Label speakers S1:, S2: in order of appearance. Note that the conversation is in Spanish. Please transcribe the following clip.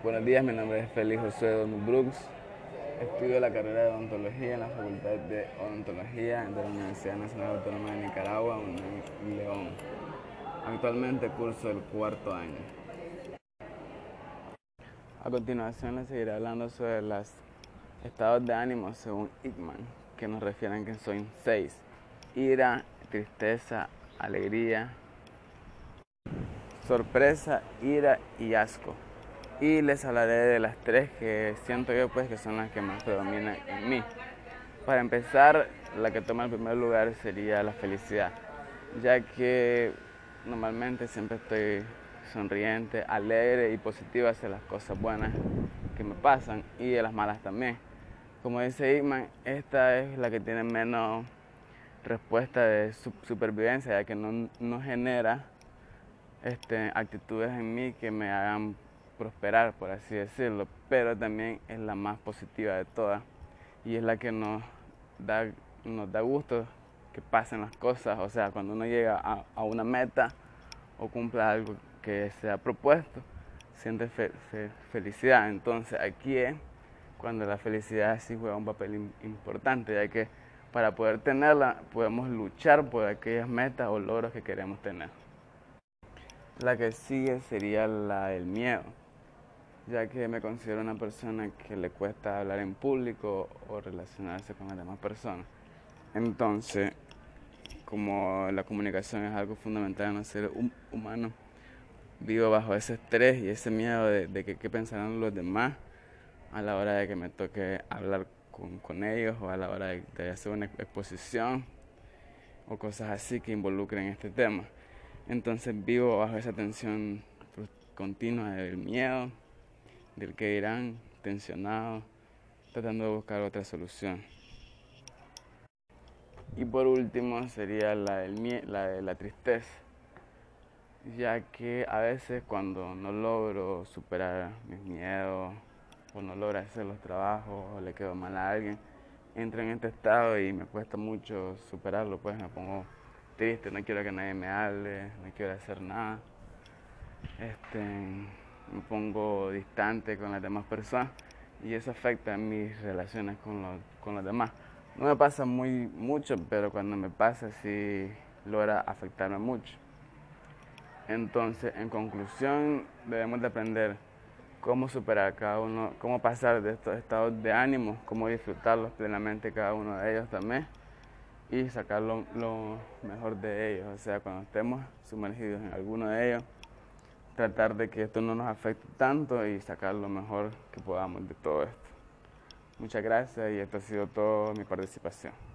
S1: Buenos días, mi nombre es Félix José Donald Brooks. Estudio la carrera de odontología en la Facultad de Odontología de la Universidad Nacional Autónoma de Nicaragua, en León. Actualmente curso el cuarto año. A continuación les seguiré hablando sobre los estados de ánimo según Ickman, que nos refieren que son seis. Ira, tristeza, alegría, sorpresa, ira y asco. Y les hablaré de las tres que siento yo pues que son las que más predominan en mí. Para empezar, la que toma el primer lugar sería la felicidad, ya que normalmente siempre estoy sonriente, alegre y positiva hacia las cosas buenas que me pasan y de las malas también. Como dice Igman, esta es la que tiene menos respuesta de supervivencia, ya que no, no genera este, actitudes en mí que me hagan prosperar, por así decirlo, pero también es la más positiva de todas y es la que nos da, nos da gusto que pasen las cosas, o sea, cuando uno llega a, una meta o cumple algo que se ha propuesto, siente felicidad. Entonces aquí es cuando la felicidad sí juega un papel importante, ya que para poder tenerla podemos luchar por aquellas metas o logros que queremos tener. La que sigue sería la del miedo, ya que me considero una persona que le cuesta hablar en público o relacionarse con las demás personas. Entonces, como la comunicación es algo fundamental en el ser humano, vivo bajo ese estrés y ese miedo de, qué pensarán los demás a la hora de que me toque hablar con, ellos o a la hora de, de hacer una exposición o cosas así que involucren este tema. Entonces vivo bajo esa tensión continua del miedo, del que dirán, tensionado, tratando de buscar otra solución. Y por último sería la, del la de la tristeza, ya que a veces cuando no logro superar mis miedos o no logro hacer los trabajos o le quedo mal a alguien, entro en este estado y me cuesta mucho superarlo, pues me pongo triste, no quiero que nadie me hable, no quiero hacer nada. Este, me pongo distante con las demás personas y eso afecta mis relaciones con los, con los demás. No me pasa muy mucho, pero cuando me pasa sí logra afectarme mucho. Entonces, en conclusión, debemos de aprender cómo superar cada uno, cómo pasar de estos estados de ánimo, cómo disfrutarlos plenamente cada uno de ellos también y sacar lo, mejor de ellos. O sea, cuando estemos sumergidos en alguno de ellos, tratar de que esto no nos afecte tanto y sacar lo mejor que podamos de todo esto. Muchas gracias y esto ha sido toda mi participación.